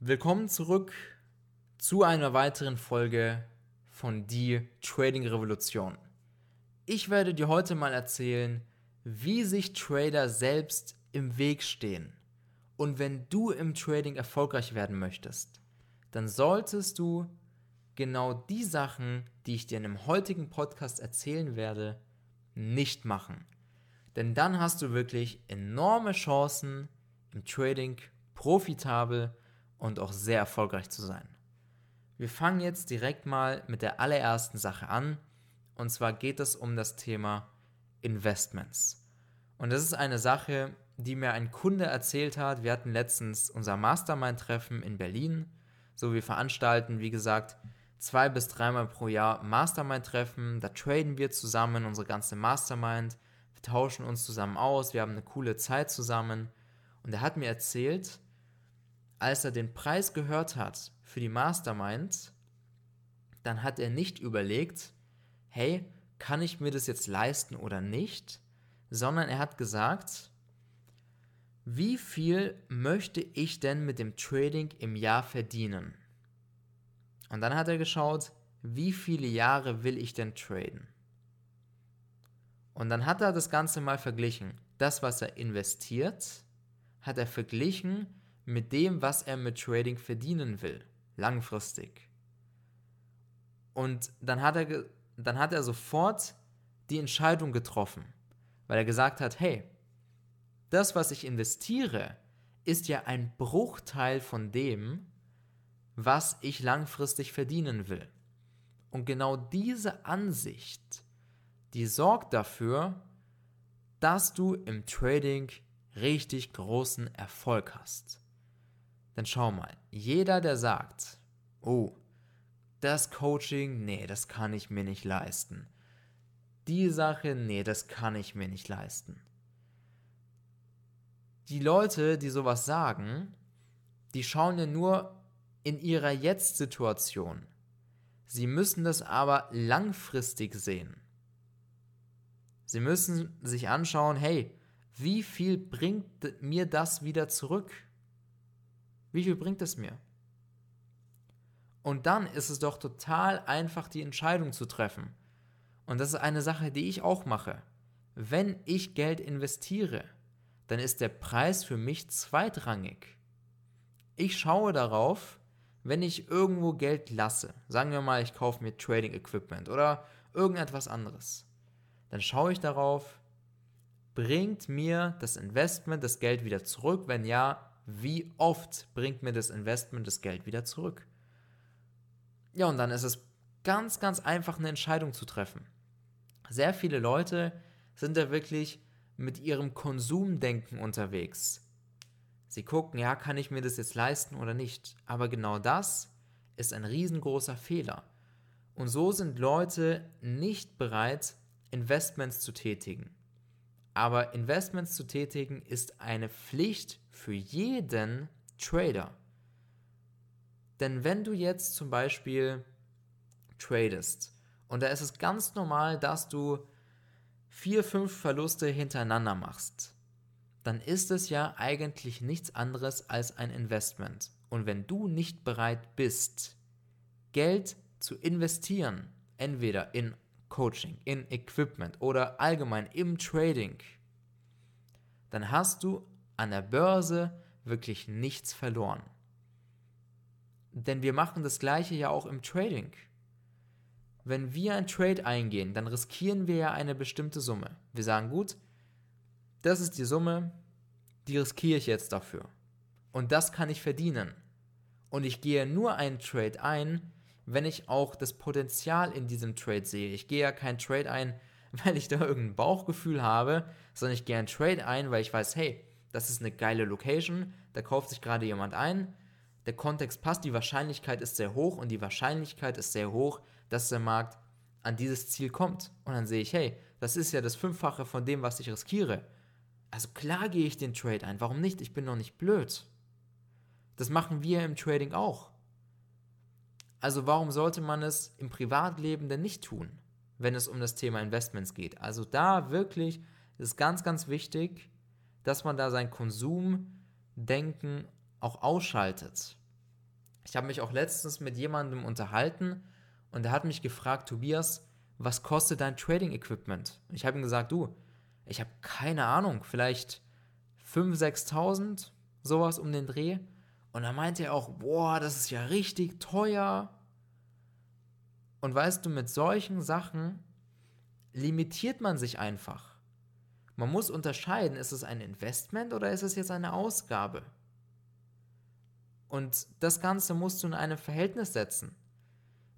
Willkommen zurück zu einer weiteren Folge von Die Trading Revolution. Ich werde dir heute mal erzählen, wie sich Trader selbst im Weg stehen. Und wenn du im Trading erfolgreich werden möchtest, dann solltest du genau die Sachen, die ich dir in dem heutigen Podcast erzählen werde, nicht machen. Denn dann hast du wirklich enorme Chancen im Trading profitabel und auch sehr erfolgreich zu sein. Wir fangen jetzt direkt mal mit der allerersten Sache an. Und zwar geht es um das Thema Investments. Und das ist eine Sache, die mir ein Kunde erzählt hat. Wir hatten letztens unser Mastermind-Treffen in Berlin. So, wir veranstalten, wie gesagt, zwei bis dreimal pro Jahr Mastermind-Treffen. Da traden wir zusammen unsere ganze Mastermind. Wir tauschen uns zusammen aus. Wir haben eine coole Zeit zusammen. Und er hat mir erzählt, als er den Preis gehört hat für die Mastermind, dann hat er nicht überlegt, hey, kann ich mir das jetzt leisten oder nicht, sondern er hat gesagt, wie viel möchte ich denn mit dem Trading im Jahr verdienen? Und dann hat er geschaut, wie viele Jahre will ich denn traden? Und dann hat er das Ganze mal verglichen. Das, was er investiert, hat er verglichen mit dem, was er mit Trading verdienen will, langfristig. Und dann hat er, dann hat er sofort die Entscheidung getroffen, weil er gesagt hat, hey, das, was ich investiere, ist ja ein Bruchteil von dem, was ich langfristig verdienen will. Und genau diese Ansicht, die sorgt dafür, dass du im Trading richtig großen Erfolg hast. Denn schau mal, jeder, der sagt, oh, das Coaching, nee, das kann ich mir nicht leisten. Die Sache, nee, das kann ich mir nicht leisten. Die Leute, die sowas sagen, die schauen ja nur in ihrer Jetzt-Situation. Sie müssen das aber langfristig sehen. Sie müssen sich anschauen, hey, wie viel bringt mir das wieder zurück? Wie viel bringt es mir? Und dann ist es doch total einfach, die Entscheidung zu treffen. Und das ist eine Sache, die ich auch mache. Wenn ich Geld investiere, dann ist der Preis für mich zweitrangig. Ich schaue darauf, wenn ich irgendwo Geld lasse. Sagen wir mal, ich kaufe mir Trading Equipment oder irgendetwas anderes. Dann schaue ich darauf, bringt mir das Investment das Geld wieder zurück? Wenn ja, wie oft bringt mir das Investment das Geld wieder zurück? Ja, und dann ist es ganz, ganz einfach eine Entscheidung zu treffen. Sehr viele Leute sind da wirklich mit ihrem Konsumdenken unterwegs. Sie gucken, ja, kann ich mir das jetzt leisten oder nicht? Aber genau das ist ein riesengroßer Fehler. Und so sind Leute nicht bereit, Investments zu tätigen. Aber Investments zu tätigen ist eine Pflicht für jeden Trader. Denn wenn du jetzt zum Beispiel tradest und da ist es ganz normal, dass du vier, fünf Verluste hintereinander machst, dann ist es ja eigentlich nichts anderes als ein Investment. Und wenn du nicht bereit bist, Geld zu investieren, entweder in Coaching, in Equipment oder allgemein im Trading, dann hast du an der Börse wirklich nichts verloren. Denn wir machen das gleiche ja auch im Trading. Wenn wir ein Trade eingehen, dann riskieren wir ja eine bestimmte Summe. Wir sagen, gut, das ist die Summe, die riskiere ich jetzt dafür. Und das kann ich verdienen. Und ich gehe nur einen Trade ein, wenn ich auch das Potenzial in diesem Trade sehe. Ich gehe ja keinen Trade ein, weil ich da irgendein Bauchgefühl habe, sondern ich gehe einen Trade ein, weil ich weiß, hey, das ist eine geile Location, da kauft sich gerade jemand ein, der Kontext passt, die Wahrscheinlichkeit ist sehr hoch und die Wahrscheinlichkeit ist sehr hoch, dass der Markt an dieses Ziel kommt. Und dann sehe ich, hey, das ist ja das Fünffache von dem, was ich riskiere. Also klar gehe ich den Trade ein. Warum nicht? Ich bin noch nicht blöd. Das machen wir im Trading auch. Also warum sollte man es im Privatleben denn nicht tun, wenn es um das Thema Investments geht? Also da wirklich ist ganz, ganz wichtig, dass man da sein Konsumdenken auch ausschaltet. Ich habe mich auch letztens mit jemandem unterhalten und er hat mich gefragt, Tobias, was kostet dein Trading Equipment? Ich habe ihm gesagt, du, ich habe keine Ahnung, vielleicht 5.000, 6.000, sowas um den Dreh. Und da meinte er auch, boah, das ist ja richtig teuer. Und weißt du, mit solchen Sachen limitiert man sich einfach. Man muss unterscheiden, ist es ein Investment oder ist es jetzt eine Ausgabe? Und das Ganze musst du in einem Verhältnis setzen.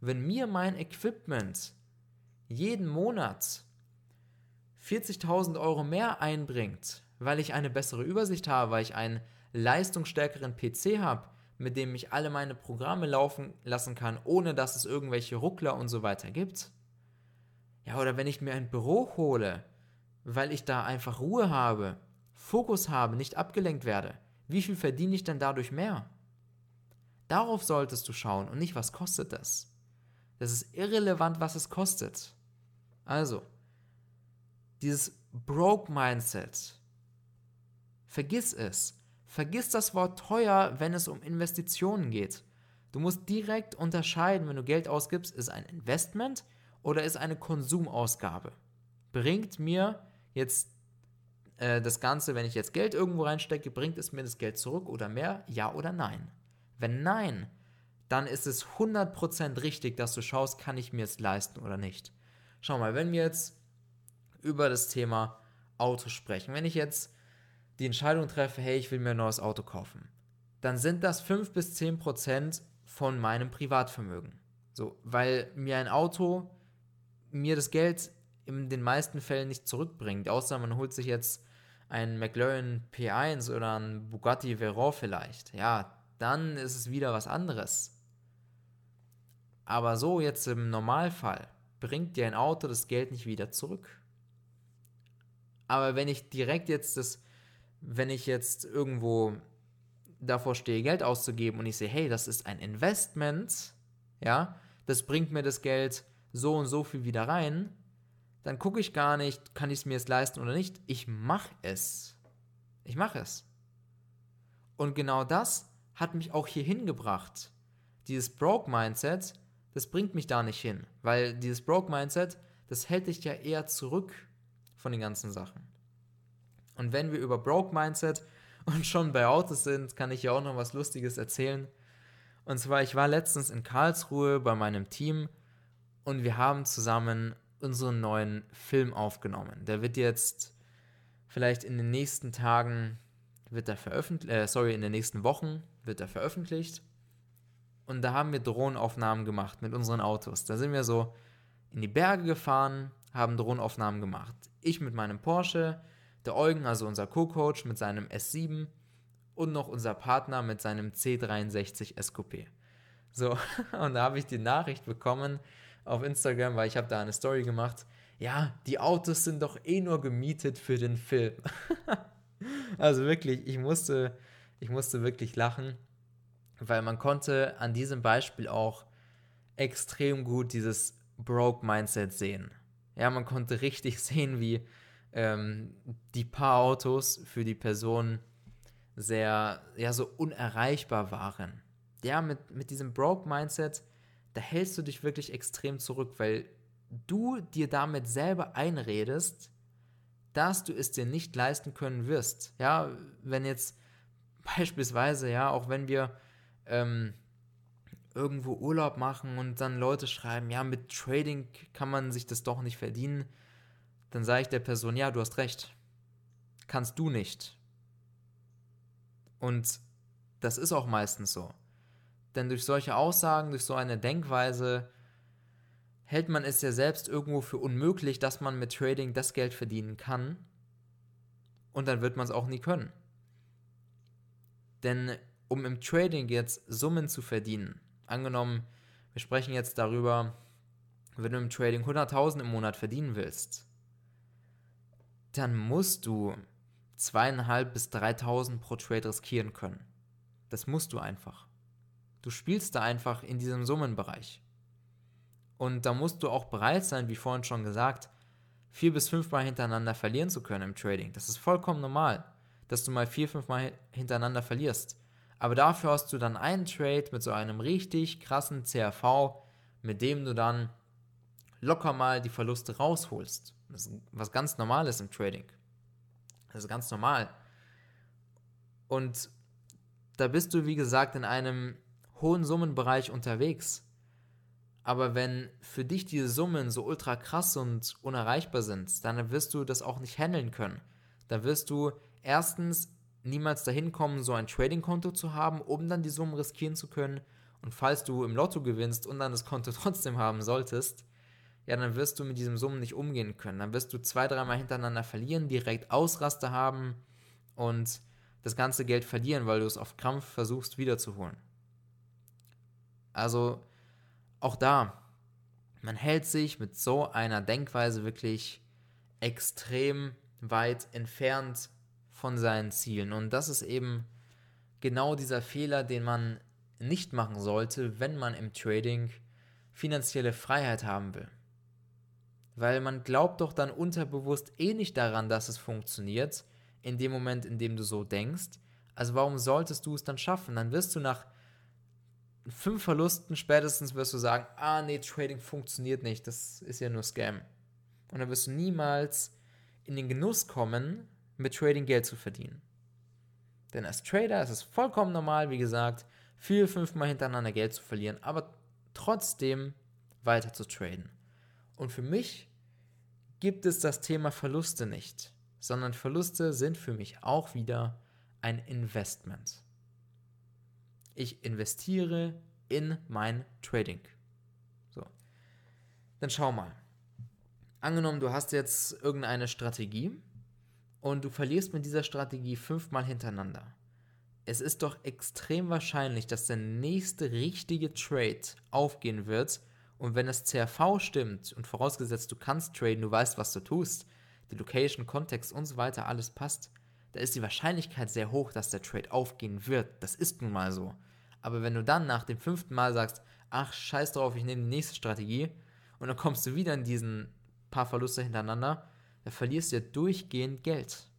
Wenn mir mein Equipment jeden Monat 40.000 Euro mehr einbringt, weil ich eine bessere Übersicht habe, weil ich einen leistungsstärkeren PC habe, mit dem ich alle meine Programme laufen lassen kann, ohne dass es irgendwelche Ruckler und so weiter gibt. Ja, oder wenn ich mir ein Büro hole, weil ich da einfach Ruhe habe, Fokus habe, nicht abgelenkt werde, wie viel verdiene ich denn dadurch mehr? Darauf solltest du schauen und nicht, was kostet das. Das ist irrelevant, was es kostet. Also, dieses Broke-Mindset, vergiss es. Vergiss das Wort teuer, wenn es um Investitionen geht. Du musst direkt unterscheiden, wenn du Geld ausgibst, ist ein Investment oder ist eine Konsumausgabe. Bringt mir jetzt äh, das Ganze, wenn ich jetzt Geld irgendwo reinstecke, bringt es mir das Geld zurück oder mehr? Ja oder nein? Wenn nein, dann ist es 100% richtig, dass du schaust, kann ich mir es leisten oder nicht. Schau mal, wenn wir jetzt über das Thema Auto sprechen, wenn ich jetzt die Entscheidung treffe, hey, ich will mir ein neues Auto kaufen, dann sind das 5 bis 10% von meinem Privatvermögen. So, weil mir ein Auto mir das Geld in den meisten Fällen nicht zurückbringt, außer man holt sich jetzt einen McLaren P1 oder einen Bugatti Veyron vielleicht. Ja, dann ist es wieder was anderes. Aber so jetzt im Normalfall bringt dir ein Auto das Geld nicht wieder zurück. Aber wenn ich direkt jetzt das, wenn ich jetzt irgendwo davor stehe, Geld auszugeben und ich sehe, hey, das ist ein Investment, ja, das bringt mir das Geld so und so viel wieder rein, dann gucke ich gar nicht, kann ich es mir jetzt leisten oder nicht. Ich mache es. Ich mache es. Und genau das hat mich auch hier hingebracht. Dieses Broke-Mindset, das bringt mich da nicht hin, weil dieses Broke-Mindset, das hält dich ja eher zurück von den ganzen Sachen. Und wenn wir über Broke-Mindset und schon bei Autos sind, kann ich ja auch noch was Lustiges erzählen. Und zwar, ich war letztens in Karlsruhe bei meinem Team und wir haben zusammen unseren neuen Film aufgenommen. Der wird jetzt vielleicht in den nächsten Tagen wird er veröffentlicht, äh, sorry, in den nächsten Wochen wird er veröffentlicht. Und da haben wir Drohnenaufnahmen gemacht mit unseren Autos. Da sind wir so in die Berge gefahren, haben Drohnenaufnahmen gemacht. Ich mit meinem Porsche, der Eugen, also unser Co-Coach, mit seinem S7 und noch unser Partner mit seinem C63 SQP. So, und da habe ich die Nachricht bekommen auf Instagram, weil ich habe da eine Story gemacht. Ja, die Autos sind doch eh nur gemietet für den Film. also wirklich, ich musste, ich musste wirklich lachen, weil man konnte an diesem Beispiel auch extrem gut dieses Broke-Mindset sehen. Ja, man konnte richtig sehen, wie ähm, die paar Autos für die Person sehr, ja, so unerreichbar waren. Ja, mit, mit diesem Broke-Mindset, da hältst du dich wirklich extrem zurück, weil du dir damit selber einredest, dass du es dir nicht leisten können wirst. Ja, wenn jetzt beispielsweise, ja, auch wenn wir ähm, irgendwo Urlaub machen und dann Leute schreiben, ja, mit Trading kann man sich das doch nicht verdienen, dann sage ich der Person, ja, du hast recht. Kannst du nicht. Und das ist auch meistens so. Denn durch solche Aussagen, durch so eine Denkweise hält man es ja selbst irgendwo für unmöglich, dass man mit Trading das Geld verdienen kann. Und dann wird man es auch nie können. Denn um im Trading jetzt Summen zu verdienen, angenommen, wir sprechen jetzt darüber, wenn du im Trading 100.000 im Monat verdienen willst, dann musst du zweieinhalb bis 3.000 pro Trade riskieren können. Das musst du einfach. Du spielst da einfach in diesem Summenbereich. Und da musst du auch bereit sein, wie vorhin schon gesagt, vier bis fünfmal hintereinander verlieren zu können im Trading. Das ist vollkommen normal, dass du mal vier, fünfmal hintereinander verlierst. Aber dafür hast du dann einen Trade mit so einem richtig krassen CRV, mit dem du dann locker mal die Verluste rausholst. Das ist was ganz Normales im Trading. Das ist ganz normal. Und da bist du, wie gesagt, in einem hohen Summenbereich unterwegs. Aber wenn für dich diese Summen so ultra krass und unerreichbar sind, dann wirst du das auch nicht handeln können. Dann wirst du erstens niemals dahin kommen, so ein Trading-Konto zu haben, um dann die Summen riskieren zu können. Und falls du im Lotto gewinnst und dann das Konto trotzdem haben solltest, ja, dann wirst du mit diesen Summen nicht umgehen können. Dann wirst du zwei, dreimal hintereinander verlieren, direkt Ausraste haben und das ganze Geld verlieren, weil du es auf Krampf versuchst wiederzuholen. Also auch da, man hält sich mit so einer Denkweise wirklich extrem weit entfernt von seinen Zielen. Und das ist eben genau dieser Fehler, den man nicht machen sollte, wenn man im Trading finanzielle Freiheit haben will. Weil man glaubt doch dann unterbewusst eh nicht daran, dass es funktioniert, in dem Moment, in dem du so denkst. Also warum solltest du es dann schaffen? Dann wirst du nach fünf Verlusten spätestens wirst du sagen, ah nee, Trading funktioniert nicht, das ist ja nur Scam. Und dann wirst du niemals in den Genuss kommen, mit Trading Geld zu verdienen. Denn als Trader ist es vollkommen normal, wie gesagt, vier, fünfmal hintereinander Geld zu verlieren, aber trotzdem weiter zu traden. Und für mich gibt es das Thema Verluste nicht, sondern Verluste sind für mich auch wieder ein Investment. Ich investiere in mein Trading. So. Dann schau mal. Angenommen, du hast jetzt irgendeine Strategie und du verlierst mit dieser Strategie fünfmal hintereinander. Es ist doch extrem wahrscheinlich, dass der nächste richtige Trade aufgehen wird und wenn das CRV stimmt und vorausgesetzt du kannst traden, du weißt, was du tust, die Location, Kontext und so weiter, alles passt, da ist die Wahrscheinlichkeit sehr hoch, dass der Trade aufgehen wird. Das ist nun mal so. Aber wenn du dann nach dem fünften Mal sagst, ach, scheiß drauf, ich nehme die nächste Strategie und dann kommst du wieder in diesen paar Verluste hintereinander, da verlierst du ja durchgehend Geld.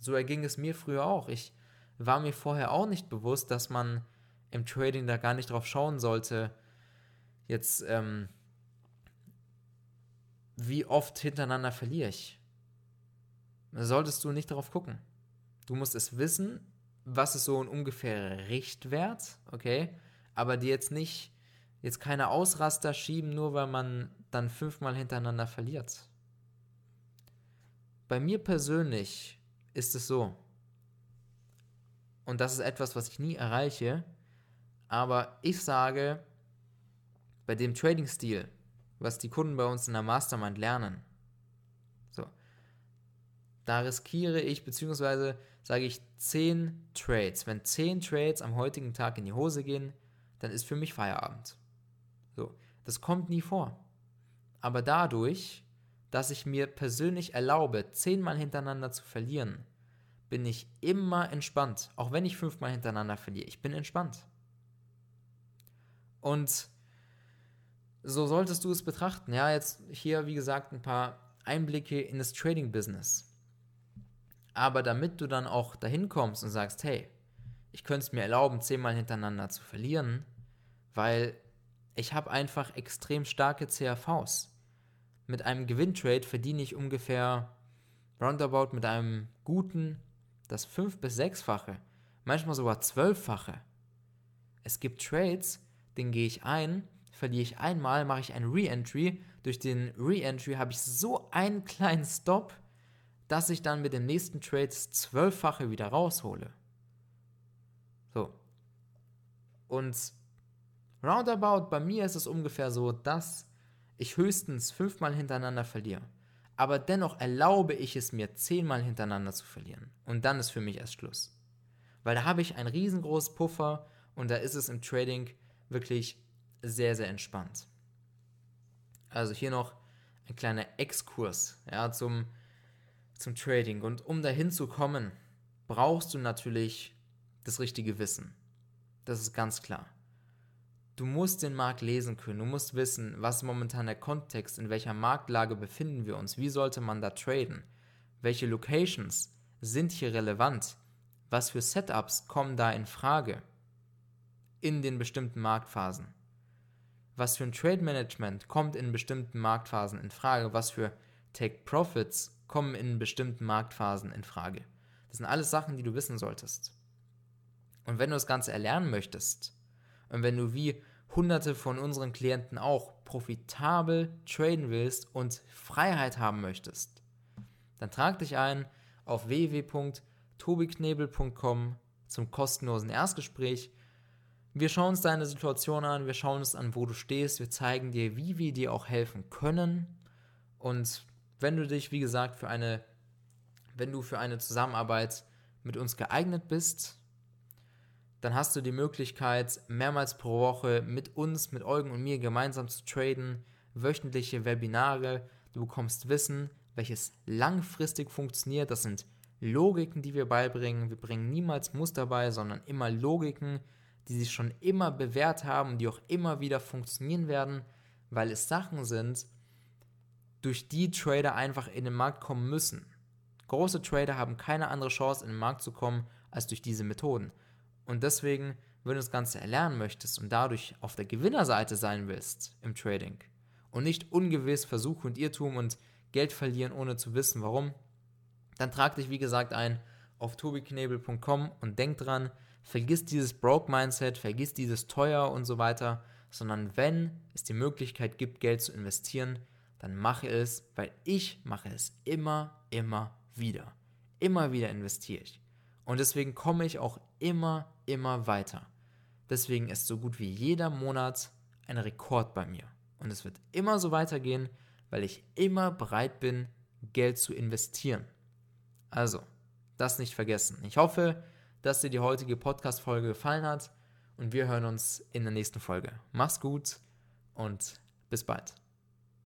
So erging es mir früher auch. Ich war mir vorher auch nicht bewusst, dass man im Trading da gar nicht drauf schauen sollte, jetzt, ähm, wie oft hintereinander verliere ich. Da solltest du nicht darauf gucken. Du musst es wissen, was ist so ein ungefährer Richtwert, okay? Aber die jetzt nicht, jetzt keine Ausraster schieben, nur weil man dann fünfmal hintereinander verliert. Bei mir persönlich ist es so, und das ist etwas, was ich nie erreiche, aber ich sage, bei dem Trading-Stil, was die Kunden bei uns in der Mastermind lernen, so, da riskiere ich, beziehungsweise sage ich 10 Trades. Wenn 10 Trades am heutigen Tag in die Hose gehen, dann ist für mich Feierabend. So, das kommt nie vor. Aber dadurch, dass ich mir persönlich erlaube, 10 Mal hintereinander zu verlieren, bin ich immer entspannt. Auch wenn ich 5 Mal hintereinander verliere, ich bin entspannt. Und so solltest du es betrachten. Ja, jetzt hier, wie gesagt, ein paar Einblicke in das Trading-Business. Aber damit du dann auch dahin kommst und sagst, hey, ich könnte es mir erlauben, zehnmal hintereinander zu verlieren, weil ich habe einfach extrem starke CRVs. Mit einem Gewinntrade verdiene ich ungefähr roundabout mit einem guten das fünf- bis sechsfache, manchmal sogar zwölffache. Es gibt Trades, den gehe ich ein, verliere ich einmal, mache ich ein Re-Entry. Durch den Re-Entry habe ich so einen kleinen Stop, dass ich dann mit den nächsten Trades zwölffache wieder raushole. So. Und roundabout bei mir ist es ungefähr so, dass ich höchstens fünfmal hintereinander verliere. Aber dennoch erlaube ich es mir, zehnmal hintereinander zu verlieren. Und dann ist für mich erst Schluss. Weil da habe ich einen riesengroßen Puffer und da ist es im Trading wirklich sehr, sehr entspannt. Also hier noch ein kleiner Exkurs ja, zum zum Trading. Und um dahin zu kommen, brauchst du natürlich das richtige Wissen. Das ist ganz klar. Du musst den Markt lesen können. Du musst wissen, was momentan der Kontext, in welcher Marktlage befinden wir uns, wie sollte man da traden, welche Locations sind hier relevant, was für Setups kommen da in Frage. in den bestimmten Marktphasen? Was für ein Trade Management kommt in bestimmten Marktphasen in Frage? Was für Take Profits kommen in bestimmten Marktphasen in Frage? Das sind alles Sachen, die du wissen solltest. Und wenn du das Ganze erlernen möchtest und wenn du wie hunderte von unseren Klienten auch profitabel traden willst und Freiheit haben möchtest, dann trag dich ein auf www.tobiknebel.com zum kostenlosen Erstgespräch. Wir schauen uns deine Situation an, wir schauen uns an, wo du stehst, wir zeigen dir, wie wir dir auch helfen können. Und wenn du dich, wie gesagt, für eine, wenn du für eine Zusammenarbeit mit uns geeignet bist, dann hast du die Möglichkeit, mehrmals pro Woche mit uns, mit Eugen und mir gemeinsam zu traden, wöchentliche Webinare, du bekommst Wissen, welches langfristig funktioniert, das sind Logiken, die wir beibringen. Wir bringen niemals Muster bei, sondern immer Logiken, die sich schon immer bewährt haben und die auch immer wieder funktionieren werden, weil es Sachen sind, durch die Trader einfach in den Markt kommen müssen. Große Trader haben keine andere Chance, in den Markt zu kommen, als durch diese Methoden. Und deswegen, wenn du das Ganze erlernen möchtest und dadurch auf der Gewinnerseite sein willst im Trading und nicht ungewiss Versuch und Irrtum und Geld verlieren, ohne zu wissen warum, dann trag dich wie gesagt ein auf tobiknebel.com und denk dran, vergiss dieses Broke-Mindset, vergiss dieses teuer und so weiter, sondern wenn es die Möglichkeit gibt, Geld zu investieren, dann mache es, weil ich mache es immer, immer wieder. Immer wieder investiere ich. Und deswegen komme ich auch immer, immer weiter. Deswegen ist so gut wie jeder Monat ein Rekord bei mir. Und es wird immer so weitergehen, weil ich immer bereit bin, Geld zu investieren. Also, das nicht vergessen. Ich hoffe, dass dir die heutige Podcast-Folge gefallen hat und wir hören uns in der nächsten Folge. Mach's gut und bis bald.